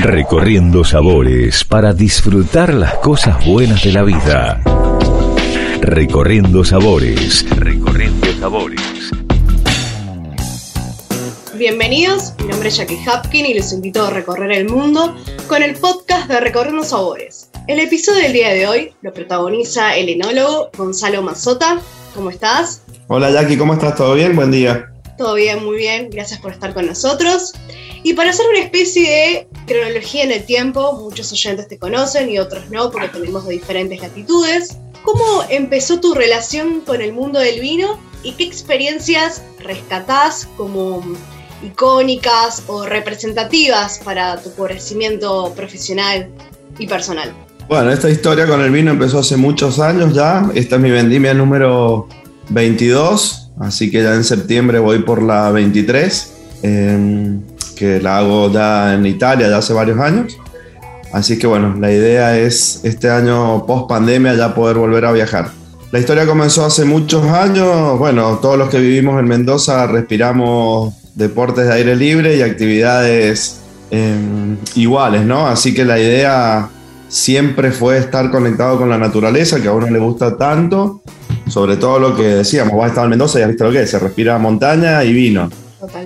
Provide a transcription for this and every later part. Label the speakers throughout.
Speaker 1: Recorriendo sabores para disfrutar las cosas buenas de la vida. Recorriendo sabores. Recorriendo sabores.
Speaker 2: Bienvenidos, mi nombre es Jackie Hapkin y los invito a recorrer el mundo con el podcast de Recorriendo Sabores. El episodio del día de hoy lo protagoniza el enólogo Gonzalo Mazota. ¿Cómo estás?
Speaker 3: Hola Jackie, ¿cómo estás? ¿Todo bien? Buen día.
Speaker 2: Todo bien, muy bien. Gracias por estar con nosotros. Y para hacer una especie de cronología en el tiempo, muchos oyentes te conocen y otros no, porque tenemos de diferentes latitudes. ¿Cómo empezó tu relación con el mundo del vino y qué experiencias rescatás como icónicas o representativas para tu crecimiento profesional y personal?
Speaker 3: Bueno, esta historia con el vino empezó hace muchos años ya. Esta es mi vendimia número 22 así que ya en septiembre voy por la 23, em, que la hago ya en Italia ya hace varios años. Así que bueno, la idea es este año post pandemia ya poder volver a viajar. La historia comenzó hace muchos años, bueno, todos los que vivimos en Mendoza respiramos deportes de aire libre y actividades em, iguales, ¿no? Así que la idea siempre fue estar conectado con la naturaleza, que a uno le gusta tanto, sobre todo lo que decíamos, vos has estado en Mendoza y has visto lo que es, se respira montaña y vino.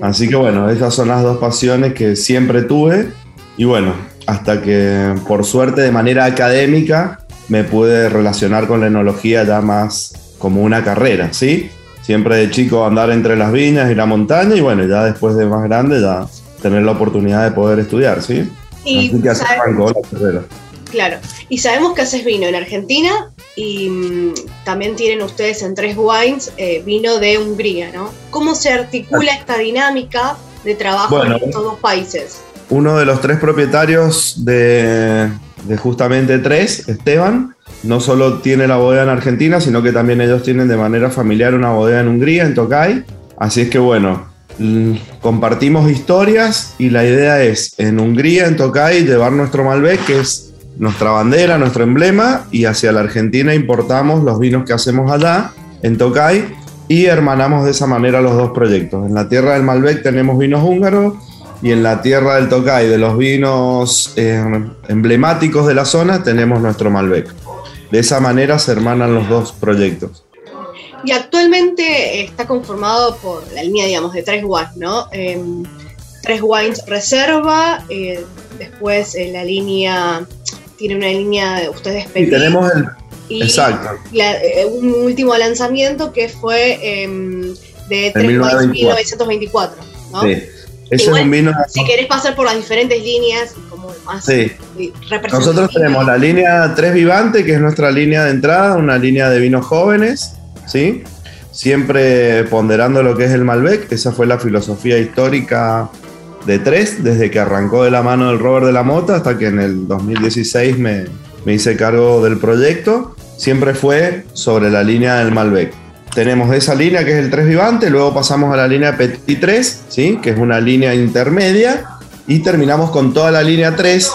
Speaker 3: Así que bueno, esas son las dos pasiones que siempre tuve y bueno, hasta que por suerte de manera académica me pude relacionar con la enología ya más como una carrera, ¿sí? Siempre de chico andar entre las viñas y la montaña y bueno, ya después de más grande ya tener la oportunidad de poder estudiar, ¿sí?
Speaker 2: Y Así que así la carrera. Claro. Y sabemos que haces vino en Argentina y mm, también tienen ustedes en Tres Wines eh, vino de Hungría, ¿no? ¿Cómo se articula esta dinámica de trabajo en estos dos países?
Speaker 3: Uno de los tres propietarios de, de justamente Tres, Esteban, no solo tiene la bodega en Argentina, sino que también ellos tienen de manera familiar una bodega en Hungría, en Tokay. Así es que bueno, compartimos historias y la idea es en Hungría, en Tokay, llevar nuestro Malbec, que es nuestra bandera, nuestro emblema, y hacia la Argentina importamos los vinos que hacemos allá, en Tokay, y hermanamos de esa manera los dos proyectos. En la tierra del Malbec tenemos vinos húngaros, y en la tierra del Tokay, de los vinos eh, emblemáticos de la zona, tenemos nuestro Malbec. De esa manera se hermanan los dos proyectos.
Speaker 2: Y actualmente está conformado por la línea, digamos, de tres wines, ¿no? Em, tres wines reserva, eh, después eh, la línea tiene una línea de ustedes
Speaker 3: Y tenemos el. exacto.
Speaker 2: Eh, un último lanzamiento que fue em, de 1924. ¿no? Sí. Ese es un vino. Si querés pasar por las diferentes líneas, como más sí.
Speaker 3: Nosotros tenemos la línea 3 Vivante, que es nuestra línea de entrada, una línea de vinos jóvenes, ¿sí? Siempre ponderando lo que es el Malbec, esa fue la filosofía histórica de tres, desde que arrancó de la mano del Robert de la Mota hasta que en el 2016 me, me hice cargo del proyecto, siempre fue sobre la línea del Malbec. Tenemos esa línea que es el 3 Vivante, luego pasamos a la línea Petit 3, ¿sí? que es una línea intermedia, y terminamos con toda la línea 3,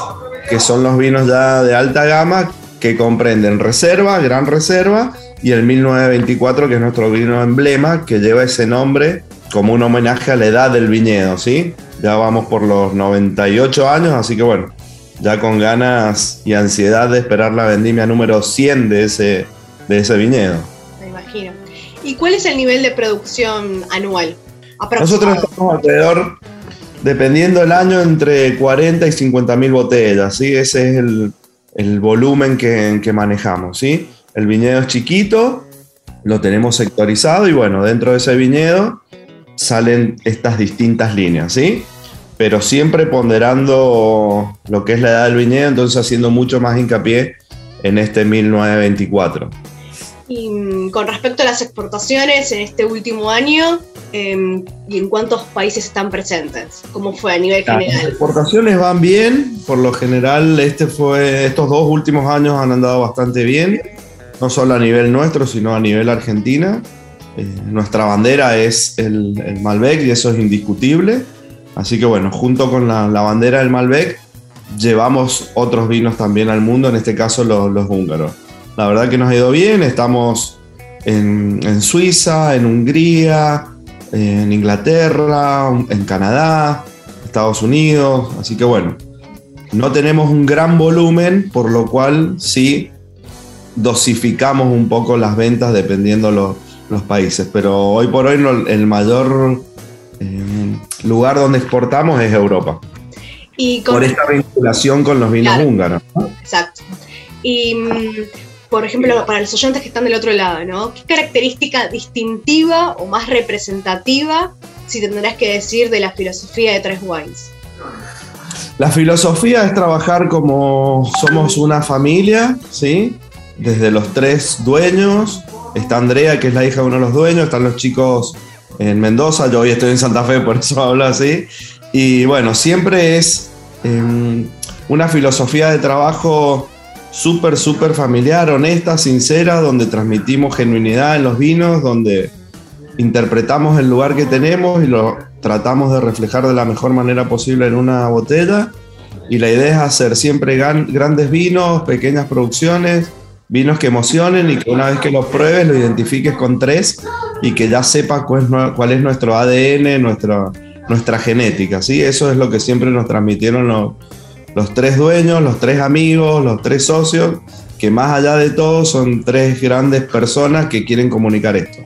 Speaker 3: que son los vinos ya de alta gama, que comprenden reserva, gran reserva, y el 1924, que es nuestro vino emblema, que lleva ese nombre como un homenaje a la edad del viñedo, ¿sí? Ya vamos por los 98 años, así que bueno, ya con ganas y ansiedad de esperar la vendimia número 100 de ese, de ese viñedo.
Speaker 2: Me imagino. ¿Y cuál es el nivel de producción anual?
Speaker 3: Nosotros estamos alrededor, dependiendo del año, entre 40 y 50 mil botellas, ¿sí? Ese es el, el volumen que, que manejamos, ¿sí? El viñedo es chiquito, lo tenemos sectorizado y bueno, dentro de ese viñedo salen estas distintas líneas, ¿sí? Pero siempre ponderando lo que es la edad del viñedo, entonces haciendo mucho más hincapié en este 1924.
Speaker 2: Y mm, con respecto a las exportaciones en este último año, em, ¿y en cuántos países están presentes? ¿Cómo fue a nivel general?
Speaker 3: Las exportaciones van bien, por lo general este fue, estos dos últimos años han andado bastante bien, no solo a nivel nuestro, sino a nivel Argentina. Eh, nuestra bandera es el, Malbec y eso es indiscutible. Así que bueno, junto con la, bandera del Malbec, llevamos otros vinos también al mundo, en este caso los, húngaros. La verdad que nos ha ido bien, estamos en, Suiza, en Hungría, en Inglaterra, en Canadá, Estados Unidos, así que bueno, no tenemos un gran volumen, por lo cual sí dosificamos un poco las ventas dependiendo los, los países. Pero hoy por hoy el mayor eh, lugar donde exportamos es Europa. Y por esta vinculación con los vinos húngaros.
Speaker 2: Exacto. Y, mm, por ejemplo, para los oyentes que están del otro lado, ¿no? ¿Qué característica distintiva o más representativa, si tendrás que decir, de la filosofía de Tres Wines?
Speaker 3: La filosofía es trabajar como somos una familia, ¿sí? Desde los tres dueños, está Andrea, que es la hija de uno de los dueños, están los chicos en Mendoza, yo hoy estoy en Santa Fe, por eso hablo así. Y bueno, siempre es em, una filosofía de trabajo súper, súper familiar, honesta, sincera, donde transmitimos genuinidad en los vinos, donde interpretamos el lugar que tenemos y lo tratamos de reflejar de la mejor manera posible en una botella. Y la idea es hacer siempre grandes vinos, pequeñas producciones, vinos que emocionen y que una vez que los pruebes lo identifiques con tres y que ya sepas cuál es, nuestro ADN, nuestra, nuestra genética. ¿sí? Eso es lo que siempre nos transmitieron los, los tres dueños, los tres amigos, los tres socios, que más allá de todo son tres grandes personas que quieren comunicar esto.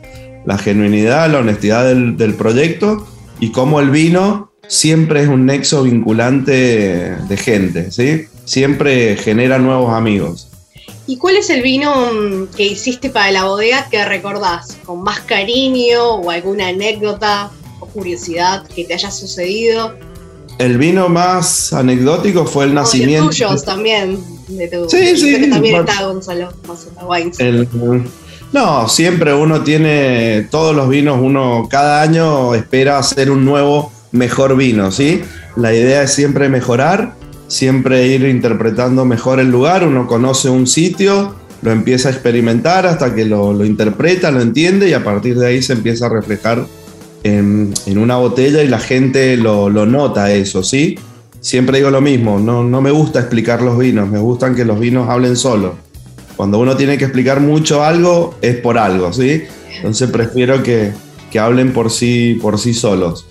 Speaker 3: La genuinidad, la honestidad del, del proyecto y cómo el vino siempre es un nexo vinculante de gente, ¿sí? Siempre genera nuevos amigos.
Speaker 2: ¿Y cuál es el vino mm, que hiciste para la bodega que recordás con más cariño o alguna anécdota o curiosidad que te haya sucedido?
Speaker 3: el vino más anecdótico fue el nacimiento.
Speaker 2: Los tuyos también. De tu,
Speaker 3: sí, sí.
Speaker 2: también está Gonzalo
Speaker 3: no, siempre uno tiene todos los vinos, uno cada año espera hacer un nuevo, mejor vino, ¿sí? La idea es siempre mejorar, siempre ir interpretando mejor el lugar, uno conoce un sitio, lo empieza a experimentar hasta que lo, interpreta, lo entiende y a partir de ahí se empieza a reflejar en, una botella y la gente lo, nota eso, ¿sí? Siempre digo lo mismo, no, no me gusta explicar los vinos, me gustan que los vinos hablen solo. Cuando uno tiene que explicar mucho algo, es por algo, ¿sí? Entonces prefiero que, que hablen por sí, por sí solos.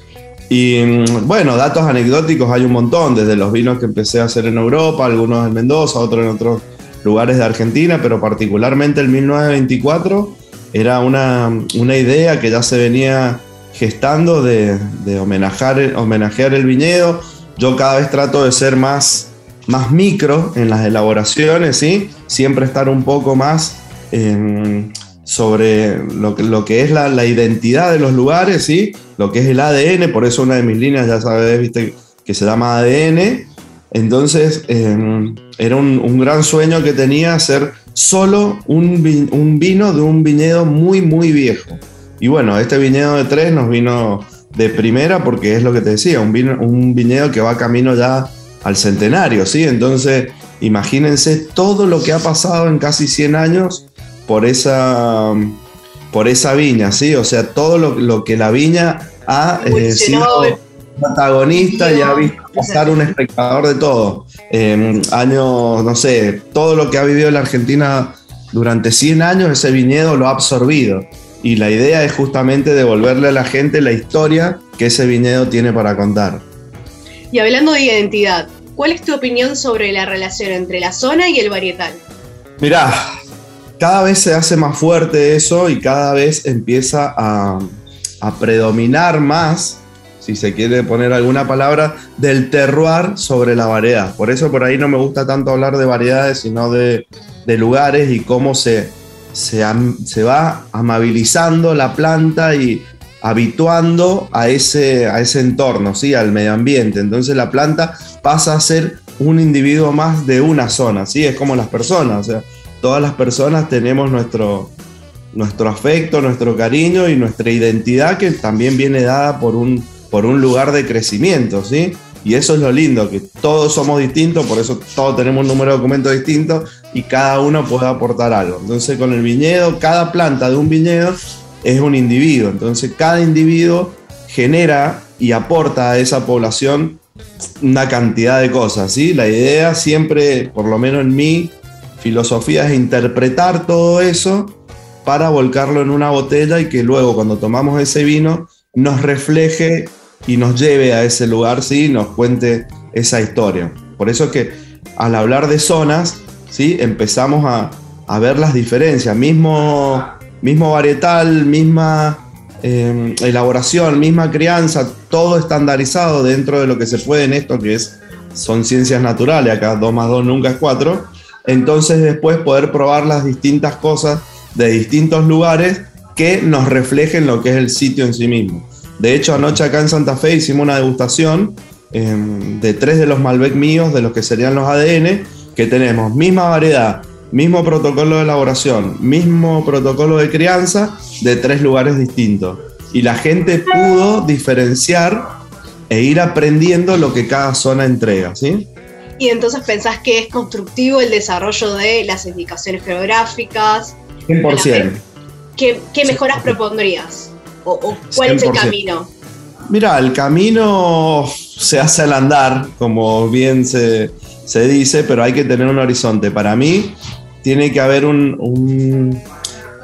Speaker 3: Y mm, bueno, datos anecdóticos hay un montón, desde los vinos que empecé a hacer en Europa, algunos en Mendoza, otros en otros lugares de Argentina, pero particularmente el 1924 era una, una idea que ya se venía gestando de, homenajear, el viñedo. Yo cada vez trato de ser más, más micro en las elaboraciones, ¿sí? siempre estar un poco más sobre lo que, lo que es la, la, identidad de los lugares, ¿sí? lo que es el ADN, por eso una de mis líneas, ya sabes, viste, que se llama ADN. Entonces, em, era un, un, gran sueño que tenía hacer solo un, un vino de un viñedo muy, muy viejo. Y bueno, este viñedo de tres nos vino de primera porque es lo que te decía, un, un viñedo que va camino ya al centenario, ¿sí? Entonces, imagínense todo lo que ha pasado en casi 100 años por esa, por esa viña, ¿sí? O sea, todo lo, que la viña ha eh, sido protagonista y ha visto pasar un espectador de todo. En años, no sé, todo lo que ha vivido la Argentina durante 100 años, ese viñedo lo ha absorbido y la idea es justamente devolverle a la gente la historia que ese viñedo tiene para contar.
Speaker 2: Y hablando de identidad, ¿cuál es tu opinión sobre la relación entre la zona y el varietal?
Speaker 3: Mirá, cada vez se hace más fuerte eso y cada vez empieza a, predominar más, si se quiere poner alguna palabra, del terroir sobre la variedad. Por eso por ahí no me gusta tanto hablar de variedades, sino de, de lugares y cómo se, se, va amabilizando la planta y habituando a ese, a ese entorno, ¿sí? al medio ambiente. Entonces la planta pasa a ser un individuo más de una zona, ¿sí? es como las personas, todas las personas tenemos nuestro, nuestro afecto, nuestro cariño y nuestra identidad que también viene dada por un, por un lugar de crecimiento, ¿sí? Y eso es lo lindo, que todos somos distintos, por eso todos tenemos un número de documentos distinto y cada uno puede aportar algo. Entonces con el viñedo, cada planta de un viñedo es un individuo. Entonces cada individuo genera y aporta a esa población una cantidad de cosas. ¿sí? La idea siempre, por lo menos en mi filosofía, es interpretar todo eso para volcarlo en una botella y que luego cuando tomamos ese vino nos refleje y nos lleve a ese lugar, sí, nos cuente esa historia. Por eso que al hablar de zonas, ¿sí? empezamos a, a ver las diferencias. Mismo, mismo varietal, misma eh, elaboración, misma crianza, todo estandarizado dentro de lo que se puede en esto que es, son ciencias naturales, acá 2 más 2 nunca es 4. Entonces después poder probar las distintas cosas de distintos lugares que nos reflejen lo que es el sitio en sí mismo. De hecho, anoche acá en Santa Fe hicimos una degustación em, de tres de los Malbec míos, de los que serían los ADN, que tenemos misma variedad, mismo protocolo de elaboración, mismo protocolo de crianza de tres lugares distintos. Y la gente pudo diferenciar e ir aprendiendo lo que cada zona entrega, ¿sí?
Speaker 2: Y entonces pensás que es constructivo el desarrollo de las indicaciones geográficas.
Speaker 3: 100%.
Speaker 2: ¿Qué, qué mejoras propondrías? ¿O, cuál es el camino?
Speaker 3: Mira, el camino se hace al andar, como bien se, se dice, pero hay que tener un horizonte. Para mí, tiene que haber un,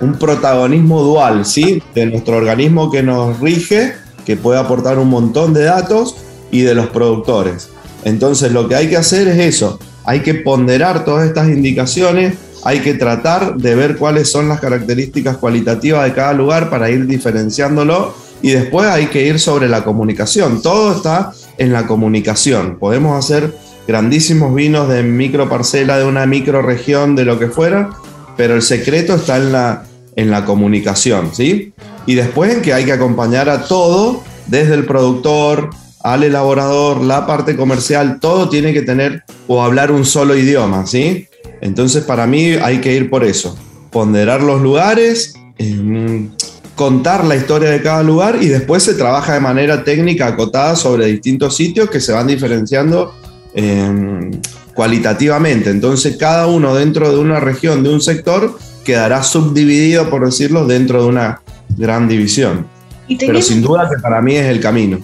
Speaker 3: un, protagonismo dual, ¿sí? De nuestro organismo que nos rige, que puede aportar un montón de datos, y de los productores. Entonces lo que hay que hacer es eso, hay que ponderar todas estas indicaciones, hay que tratar de ver cuáles son las características cualitativas de cada lugar para ir diferenciándolo y después hay que ir sobre la comunicación. Todo está en la comunicación. Podemos hacer grandísimos vinos de micro parcela, de una micro región, de lo que fuera, pero el secreto está en la, en la comunicación, ¿sí? Y después en que hay que acompañar a todo, desde el productor al elaborador, la parte comercial, todo tiene que tener o hablar un solo idioma, ¿sí? Entonces para mí hay que ir por eso, ponderar los lugares, em, contar la historia de cada lugar y después se trabaja de manera técnica acotada sobre distintos sitios que se van diferenciando Em, cualitativamente. Entonces cada uno dentro de una región, de un sector, quedará subdividido, por decirlo, dentro de una gran división. Pero sin duda que para mí es el camino.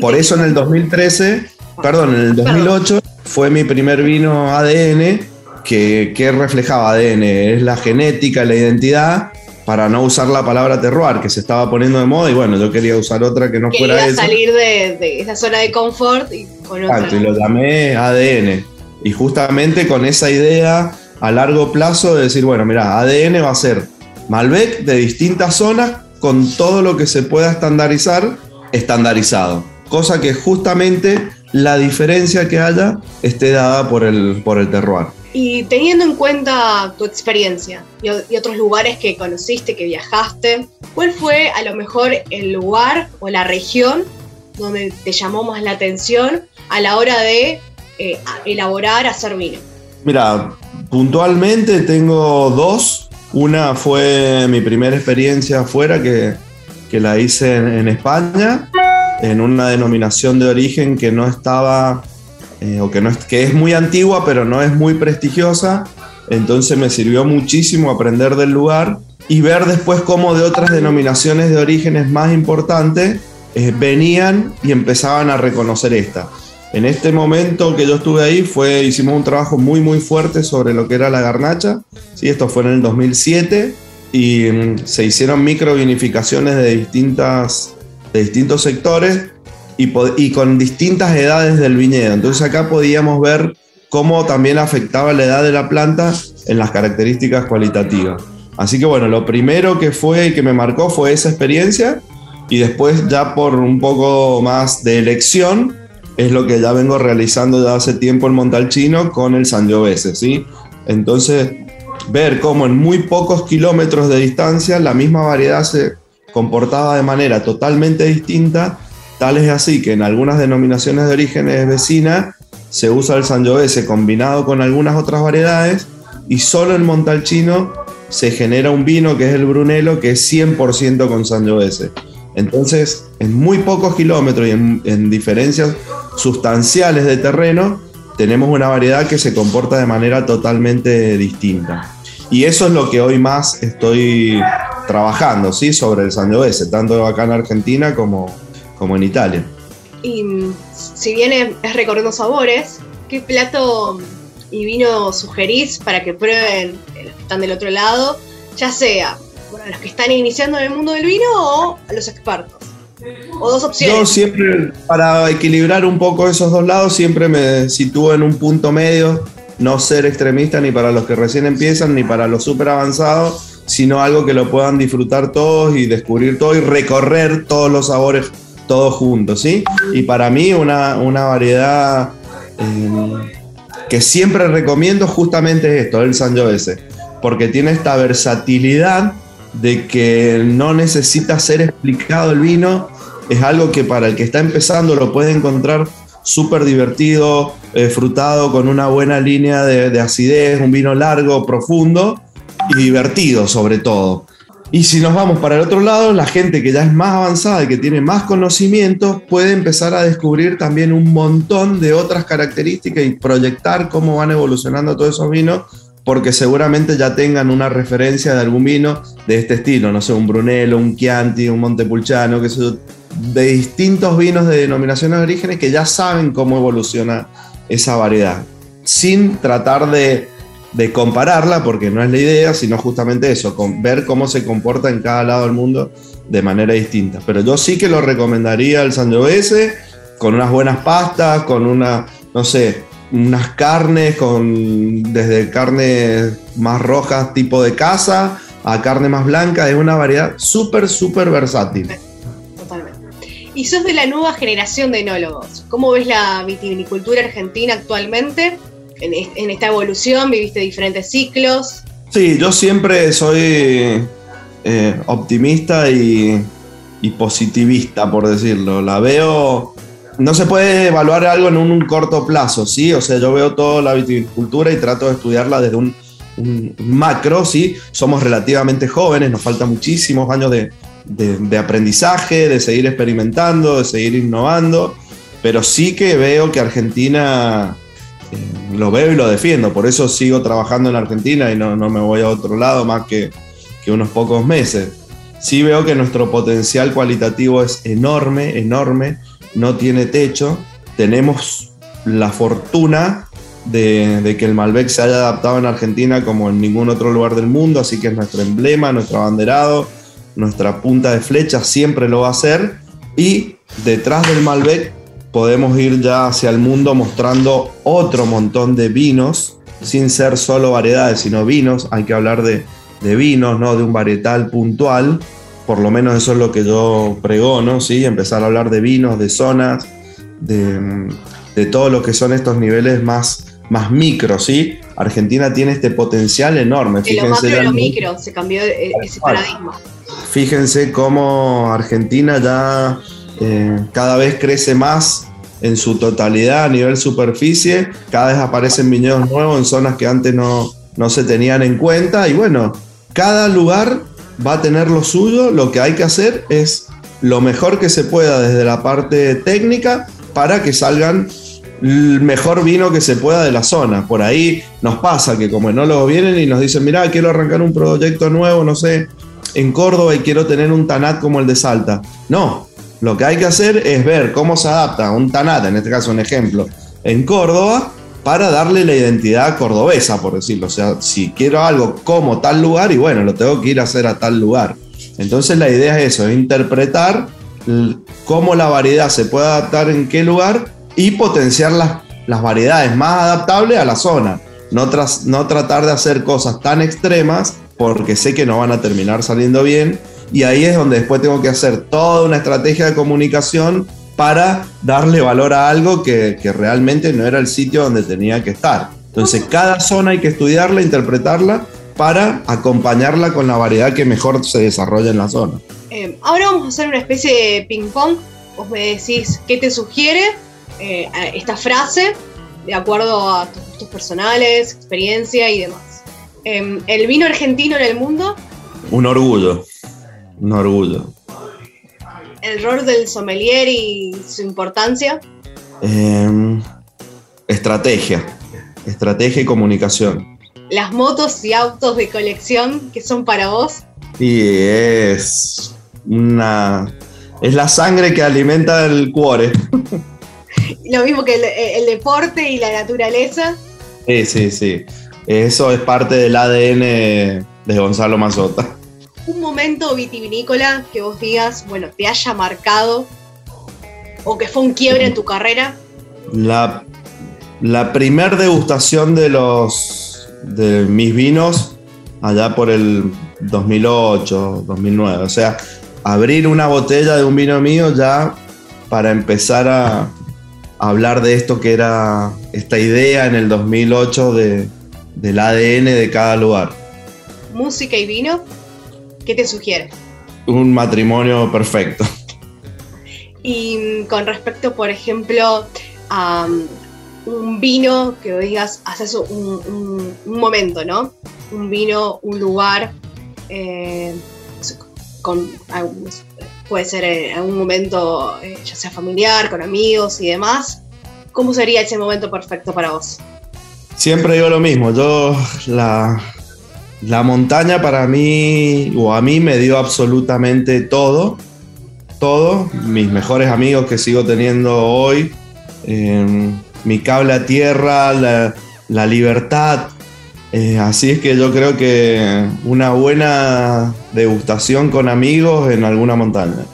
Speaker 3: Por eso en el 2013, perdón, en el 2008 fue mi primer vino ADN que, que reflejaba ADN, es la genética, la identidad, para no usar la palabra terroir, que se estaba poniendo de moda, y bueno, yo quería usar otra que no fuera
Speaker 2: eso. salir de, esa zona de confort y con
Speaker 3: otra. y lo llamé ADN. Y justamente con esa idea a largo plazo de decir, bueno, mira, ADN va a ser Malbec de distintas zonas con todo lo que se pueda estandarizar, estandarizado. Cosa que justamente la diferencia que haya esté dada por el, por el terroir.
Speaker 2: Y teniendo en cuenta tu experiencia y, otros lugares que conociste, que viajaste, ¿cuál fue a lo mejor el lugar o la región donde te llamó más la atención a la hora de eh, elaborar, hacer vino?
Speaker 3: Mira, puntualmente tengo dos. Una fue mi primera experiencia afuera que, que la hice en España, en una denominación de origen que no estaba eh, o que, no es, que es muy antigua pero no es muy prestigiosa. Entonces me sirvió muchísimo aprender del lugar y ver después cómo de otras denominaciones de orígenes más importantes eh, venían y empezaban a reconocer esta. En este momento que yo estuve ahí fue, hicimos un trabajo muy muy fuerte sobre lo que era la garnacha. ¿sí? Esto fue en el 2007 y mm, se hicieron micro vinificaciones de, distintas, de distintos sectores y, con distintas edades del viñedo. Entonces acá podíamos ver cómo también afectaba la edad de la planta en las características cualitativas. Así que bueno, lo primero que fue y que me marcó fue esa experiencia y después ya por un poco más de elección es lo que ya vengo realizando ya hace tiempo en Montalchino con el Sangiovese, ¿sí? Entonces, ver cómo en muy pocos kilómetros de distancia la misma variedad se comportaba de manera totalmente distinta Tal es así que en algunas denominaciones de orígenes vecinas se usa el Sangiovese combinado con algunas otras variedades y solo en Montalcino se genera un vino que es el Brunello que es 100% con Sangiovese. Entonces, en muy pocos kilómetros y en, diferencias sustanciales de terreno, tenemos una variedad que se comporta de manera totalmente distinta. Y eso es lo que hoy más estoy trabajando, ¿sí? Sobre el Sangiovese, tanto acá en Argentina como, como en Italia.
Speaker 2: Y si bien es recorriendo sabores, ¿qué plato y vino sugerís para que prueben los que están del otro lado? Ya sea bueno, los que están iniciando en el mundo del vino o a los expertos. O dos opciones.
Speaker 3: Yo siempre, para equilibrar un poco esos dos lados, siempre me sitúo en un punto medio, no ser extremista ni para los que recién empiezan, ni para los súper avanzados, sino algo que lo puedan disfrutar todos y descubrir todo y recorrer todos los sabores todos juntos, ¿sí? Y para mí una, variedad eh, que siempre recomiendo justamente es esto, el Sangiovese, porque tiene esta versatilidad de que no necesita ser explicado el vino, es algo que para el que está empezando lo puede encontrar súper divertido, eh, frutado, con una buena línea de, acidez, un vino largo, profundo y divertido sobre todo. Y si nos vamos para el otro lado, la gente que ya es más avanzada y que tiene más conocimiento puede empezar a descubrir también un montón de otras características y proyectar cómo van evolucionando todos esos vinos porque seguramente ya tengan una referencia de algún vino de este estilo, no sé, un Brunello, un Chianti, un Montepulciano, que son de distintos vinos de denominaciones de orígenes que ya saben cómo evoluciona esa variedad, sin tratar de, compararla, porque no es la idea, sino justamente eso, con, ver cómo se comporta en cada lado del mundo de manera distinta. Pero yo sí que lo recomendaría al Sangiovese, con unas buenas pastas, con una, no sé, unas carnes con desde carnes más rojas tipo de casa a carne más blanca, es una variedad súper, súper versátil.
Speaker 2: Totalmente. Y sos de la nueva generación de enólogos. ¿Cómo ves la vitivinicultura argentina actualmente? En, esta evolución, viviste diferentes ciclos.
Speaker 3: Sí, yo siempre soy eh, optimista y, positivista, por decirlo. La veo no se puede evaluar algo en un, corto plazo, ¿sí? O sea, yo veo toda la viticultura y trato de estudiarla desde un, macro, ¿sí? Somos relativamente jóvenes, nos faltan muchísimos años de, aprendizaje, de seguir experimentando, de seguir innovando, pero sí que veo que Argentina, lo veo y lo defiendo, por eso sigo trabajando en Argentina y no, me voy a otro lado más que, que unos pocos meses. Sí veo que nuestro potencial cualitativo es enorme, enorme no tiene techo. Tenemos la fortuna de, que el Malbec se haya adaptado en Argentina como en ningún otro lugar del mundo, así que es nuestro emblema, nuestro abanderado, nuestra punta de flecha, siempre lo va a ser. Y detrás del Malbec podemos ir ya hacia el mundo mostrando otro montón de vinos, sin ser solo variedades, sino vinos. Hay que hablar de, de vinos, ¿no? de un varietal puntual por lo menos eso es lo que yo pregono, ¿sí? Empezar a hablar de vinos, de zonas, de, todo lo que son estos niveles más, más micro, ¿sí? Argentina tiene este potencial enorme.
Speaker 2: De lo macro lo micro, se cambió e, ese paradigma.
Speaker 3: Fíjense cómo Argentina ya eh, cada vez crece más en su totalidad a nivel superficie, cada vez aparecen viñedos nuevos en zonas que antes no, no se tenían en cuenta y bueno, cada lugar va a tener lo suyo, lo que hay que hacer es lo mejor que se pueda desde la parte técnica para que salgan el mejor vino que se pueda de la zona. Por ahí nos pasa que como lo vienen y nos dicen, mira, quiero arrancar un proyecto nuevo, no sé, en Córdoba y quiero tener un Tanat como el de Salta. No, lo que hay que hacer es ver cómo se adapta un Tanat, en este caso un ejemplo, en Córdoba para darle la identidad cordobesa, por decirlo. O sea, si quiero algo como tal lugar, y bueno, lo tengo que ir a hacer a tal lugar. Entonces la idea es eso, es interpretar cómo la variedad se puede adaptar en qué lugar y potenciar las, las variedades más adaptables a la zona. No, no tratar de hacer cosas tan extremas porque sé que no van a terminar saliendo bien. Y ahí es donde después tengo que hacer toda una estrategia de comunicación para darle valor a algo que, realmente no era el sitio donde tenía que estar. Entonces, cada zona hay que estudiarla, interpretarla para acompañarla con la variedad que mejor se desarrolla en la zona.
Speaker 2: Eh, ahora vamos a hacer una especie de ping-pong. Vos me decís qué te sugiere eh, esta frase de acuerdo a tus gustos personales, experiencia y demás. Em, ¿El vino argentino en el mundo?
Speaker 3: Un orgullo, un orgullo
Speaker 2: el rol del sommelier y su importancia?
Speaker 3: Em, estrategia, estrategia y comunicación.
Speaker 2: Las motos y autos de colección que son para vos.
Speaker 3: Y es una... Es la sangre que alimenta el cuore.
Speaker 2: Lo mismo que el, deporte y la naturaleza.
Speaker 3: Sí, sí, sí. Eso es parte del ADN de Gonzalo Mazota.
Speaker 2: Un momento vitivinícola que vos digas, bueno, te haya marcado o que fue un quiebre en tu carrera?
Speaker 3: La, la primer degustación de los de mis vinos allá por el 2008, 2009. O sea, abrir una botella de un vino mío ya para empezar a, hablar de esto que era esta idea en el 2008 de, del ADN de cada lugar.
Speaker 2: ¿Música y vino? ¿Qué te sugiere?
Speaker 3: Un matrimonio perfecto.
Speaker 2: Y con respecto, por ejemplo, a um, un vino que digas, haces un, un, momento, ¿no? Un vino, un lugar, eh, con, puede ser en algún momento, eh, ya sea familiar, con amigos y demás. ¿Cómo sería ese momento perfecto para vos?
Speaker 3: Siempre digo lo mismo, yo la, la montaña para mí o a mí me dio absolutamente todo, todo, mis mejores amigos que sigo teniendo hoy, eh, mi cable a tierra, la, la libertad, eh, así es que yo creo que una buena degustación con amigos en alguna montaña.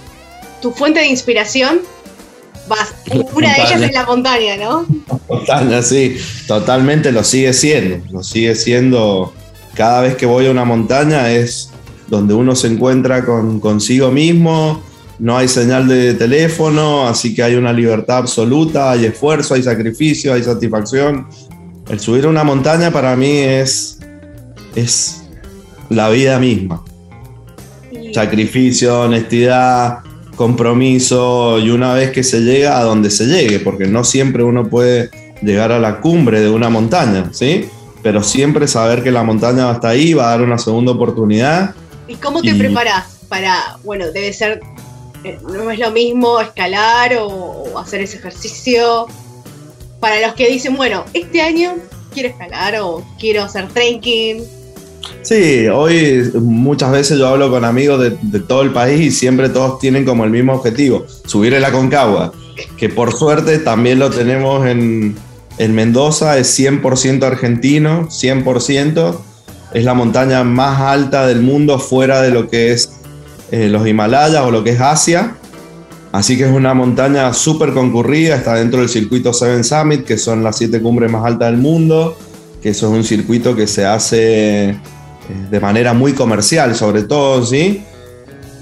Speaker 2: Tu fuente de inspiración, vas, una de ellas es la montaña, ¿no?
Speaker 3: Montaña, sí, totalmente lo sigue siendo, lo sigue siendo cada vez que voy a una montaña es donde uno se encuentra con consigo mismo, no hay señal de teléfono, así que hay una libertad absoluta, hay esfuerzo, hay sacrificio, hay satisfacción, el subir a una montaña para mí es, es la vida misma. Sacrificio, honestidad, compromiso y una vez que se llega a donde se llegue, porque no siempre uno puede llegar a la cumbre de una montaña, ¿sí? Pero siempre saber que la montaña va hasta ahí, va a dar una segunda oportunidad.
Speaker 2: ¿Y cómo te preparas para, bueno, debe ser, eh, no es lo mismo escalar o hacer ese ejercicio para los que dicen, bueno, este año quiero escalar o quiero hacer trekking.
Speaker 3: Sí, hoy muchas veces yo hablo con amigos de, todo el país y siempre todos tienen como el mismo objetivo, subir el Aconcagua, que por suerte también lo tenemos en, Mendoza, es 100% argentino, 100%, es la montaña más alta del mundo fuera de lo que es eh, los Himalayas o lo que es Asia. Así que es una montaña súper concurrida, está dentro del circuito Seven Summit, que son las siete cumbres más altas del mundo, que eso es un circuito que se hace eh, de manera muy comercial, sobre todo, ¿sí?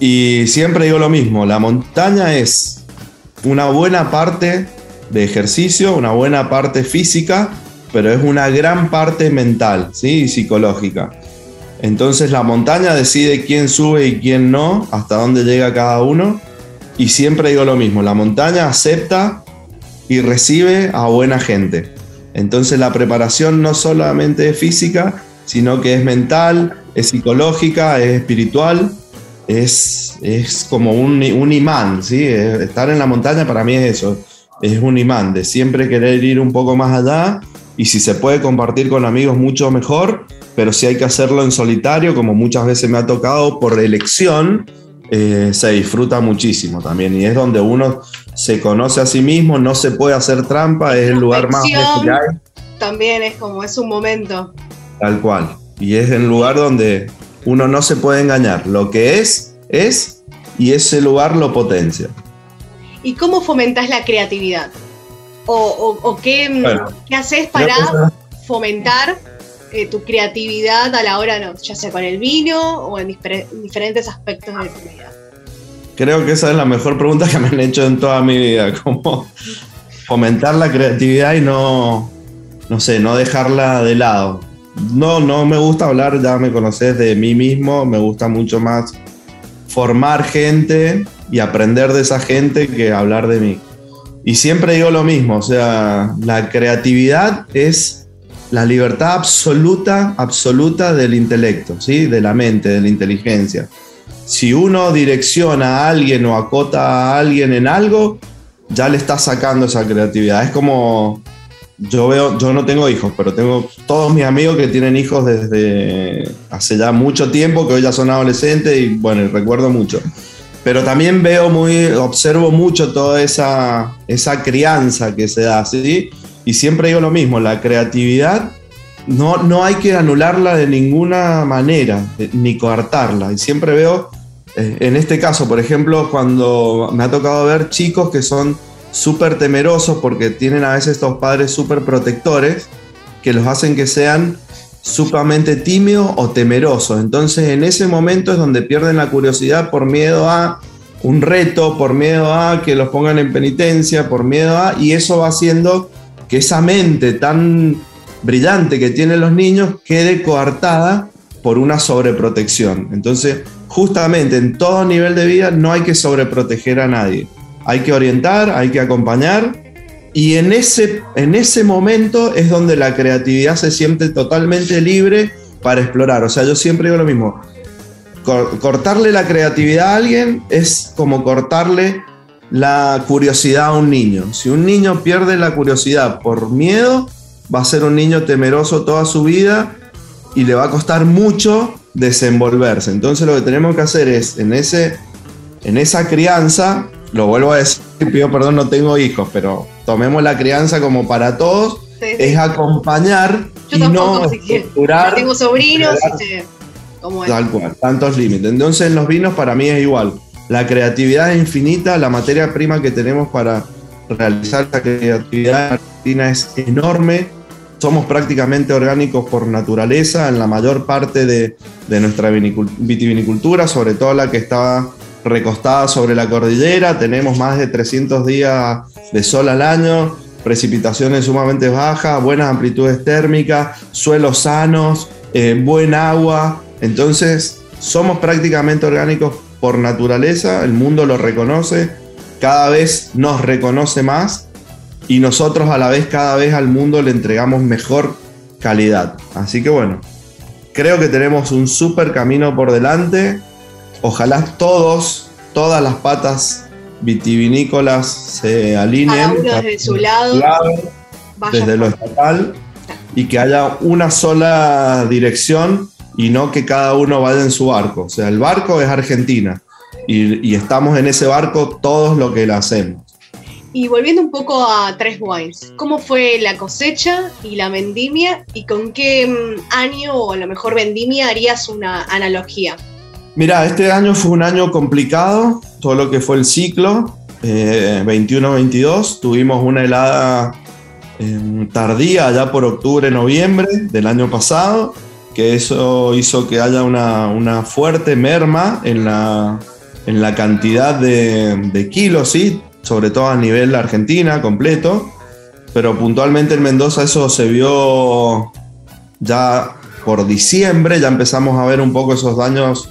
Speaker 3: Y siempre digo lo mismo, la montaña es una buena parte de ejercicio, una buena parte física, pero es una gran parte mental, ¿sí? Y psicológica. Entonces la montaña decide quién sube y quién no, hasta dónde llega cada uno y siempre digo lo mismo, la montaña acepta y recibe a buena gente. Entonces la preparación no solamente es física, sino que es mental, es psicológica, es espiritual, es, es como un, un imán, ¿sí? Estar en la montaña para mí es eso, es un imán, de siempre querer ir un poco más allá y si se puede compartir con amigos mucho mejor, pero si hay que hacerlo en solitario, como muchas veces me ha tocado por elección, eh, se disfruta muchísimo también y es donde uno se conoce a sí mismo, no se puede hacer trampa, es el lugar más
Speaker 2: hay. También es como, es un momento.
Speaker 3: Tal cual. Y es el lugar donde uno no se puede engañar. Lo que es, es, y ese lugar lo potencia.
Speaker 2: ¿Y cómo fomentas la creatividad? ¿O, qué, qué, haces para fomentar eh, tu creatividad a la hora, no, ya sea con el vino o en diferentes aspectos de tu vida?
Speaker 3: Creo que esa es la mejor pregunta que me han hecho en toda mi vida, cómo fomentar la creatividad y no, no sé, no dejarla de lado. No, no me gusta hablar, ya me conoces de mí mismo, me gusta mucho más formar gente y aprender de esa gente que hablar de mí. Y siempre digo lo mismo, o sea, la creatividad es la libertad absoluta, absoluta del intelecto, ¿sí? de la mente, de la inteligencia. Si uno direcciona a alguien o acota a alguien en algo, ya le está sacando esa creatividad. Es como, yo veo, yo no tengo hijos, pero tengo todos mis amigos que tienen hijos desde hace ya mucho tiempo, que hoy ya son adolescentes y bueno, recuerdo mucho. Pero también veo muy, observo mucho toda esa, esa crianza que se da, ¿sí? Y siempre digo lo mismo, la creatividad no, no hay que anularla de ninguna manera, ni coartarla. Y siempre veo, eh, en este caso, por ejemplo, cuando me ha tocado ver chicos que son súper temerosos porque tienen a veces estos padres súper protectores que los hacen que sean sumamente tímidos o temerosos. Entonces en ese momento es donde pierden la curiosidad por miedo a un reto, por miedo a que los pongan en penitencia, por miedo a... Y eso va haciendo que esa mente tan brillante que tienen los niños quede coartada por una sobreprotección. Entonces, justamente en todo nivel de vida no hay que sobreproteger a nadie. Hay que orientar, hay que acompañar y en ese, en ese momento es donde la creatividad se siente totalmente libre para explorar. O sea, yo siempre digo lo mismo. Cortarle la creatividad a alguien es como cortarle la curiosidad a un niño. Si un niño pierde la curiosidad por miedo, va a ser un niño temeroso toda su vida y le va a costar mucho desenvolverse. Entonces lo que tenemos que hacer es, en, ese, en esa crianza, lo vuelvo a decir, pido perdón, no tengo hijos, pero tomemos la crianza como para todos, es acompañar y no
Speaker 2: estructurar. tengo sobrinos,
Speaker 3: Tal cual, tantos límites. Entonces en los vinos para mí es igual. La creatividad es infinita, la materia prima que tenemos para realizar la creatividad argentina es enorme. Somos prácticamente orgánicos por naturaleza en la mayor parte de, de nuestra vitivinicultura, sobre todo la que estaba recostada sobre la cordillera, tenemos más de 300 días de sol al año, precipitaciones sumamente bajas, buenas amplitudes térmicas, suelos sanos, eh, buen agua. Entonces, somos prácticamente orgánicos por naturaleza, el mundo lo reconoce, cada vez nos reconoce más y nosotros a la vez cada vez al mundo le entregamos mejor calidad. Así que bueno, creo que tenemos un súper camino por delante Ojalá todos, todas las patas vitivinícolas se alineen.
Speaker 2: desde su lado.
Speaker 3: desde lo estatal y que haya una sola dirección y no que cada uno vaya en su barco. O sea, el barco es Argentina y, y estamos en ese barco todos lo que le hacemos.
Speaker 2: Y volviendo un poco a Tres Wines, ¿cómo fue la cosecha y la vendimia y con qué mm, año o a lo mejor vendimia harías una analogía?
Speaker 3: Mira, este año fue un año complicado, todo lo que fue el ciclo, 21-22, eh, tuvimos una helada em, tardía allá por octubre, noviembre del año pasado, que eso hizo que haya una, fuerte merma en la, en la cantidad de, kilos, ¿sí? sobre todo a nivel Argentina completo, pero puntualmente en Mendoza eso se vio ya por diciembre, ya empezamos a ver un poco esos daños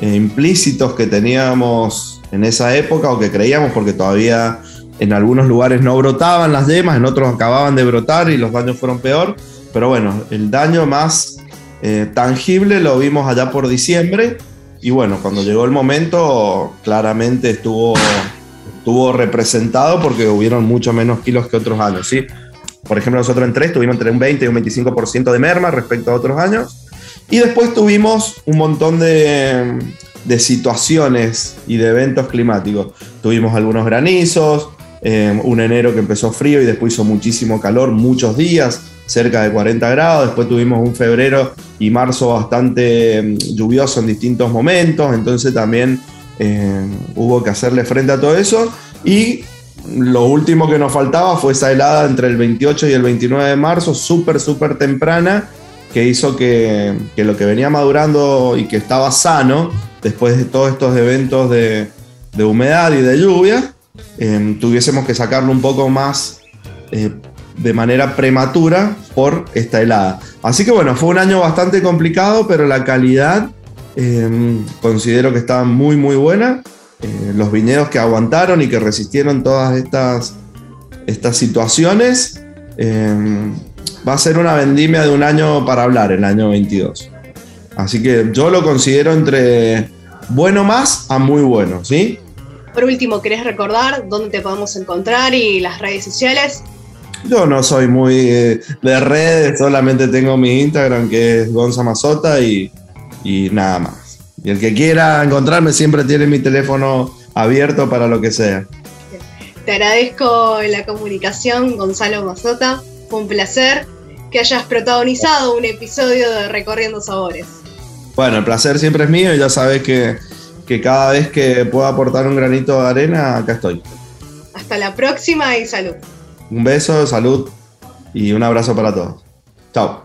Speaker 3: implícitos que teníamos en esa época o que creíamos porque todavía en algunos lugares no brotaban las yemas, en otros acababan de brotar y los daños fueron peor. Pero bueno, el daño más eh, tangible lo vimos allá por diciembre y bueno, cuando llegó el momento claramente estuvo, estuvo representado porque hubieron mucho menos kilos que otros años. ¿sí? Por ejemplo, nosotros en tres tuvimos entre un 20 y un 25% de merma respecto a otros años y después tuvimos un montón de, situaciones y de eventos climáticos. Tuvimos algunos granizos, eh, un enero que empezó frío y después hizo muchísimo calor, muchos días, cerca de 40 grados. Después tuvimos un febrero y marzo bastante mm, lluvioso en distintos momentos, entonces también eh, hubo que hacerle frente a todo eso. Y lo último que nos faltaba fue esa helada entre el 28 y el 29 de marzo, súper, súper temprana, que hizo que, lo que venía madurando y que estaba sano después de todos estos eventos de, humedad y de lluvia, em, tuviésemos que sacarlo un poco más eh, de manera prematura por esta helada. Así que bueno, fue un año bastante complicado, pero la calidad em, considero que estaba muy muy buena. Eh, los viñedos que aguantaron y que resistieron todas estas, estas situaciones em, va a ser una vendimia de un año para hablar, el año 22. Así que yo lo considero entre bueno más a muy bueno, ¿sí?
Speaker 2: Por último, ¿querés recordar dónde te podemos encontrar y las redes sociales?
Speaker 3: Yo no soy muy eh, de redes, solamente tengo mi Instagram que es Gonza y, y nada más. Y el que quiera encontrarme siempre tiene mi teléfono abierto para lo que sea.
Speaker 2: Te agradezco la comunicación, Gonzalo Mazota. Fue un placer que hayas protagonizado un episodio de Recorriendo Sabores.
Speaker 3: Bueno, el placer siempre es mío y ya sabes que, que cada vez que pueda aportar un granito de arena, acá estoy.
Speaker 2: Hasta la próxima y salud.
Speaker 3: Un beso, salud y un abrazo para todos. Chao.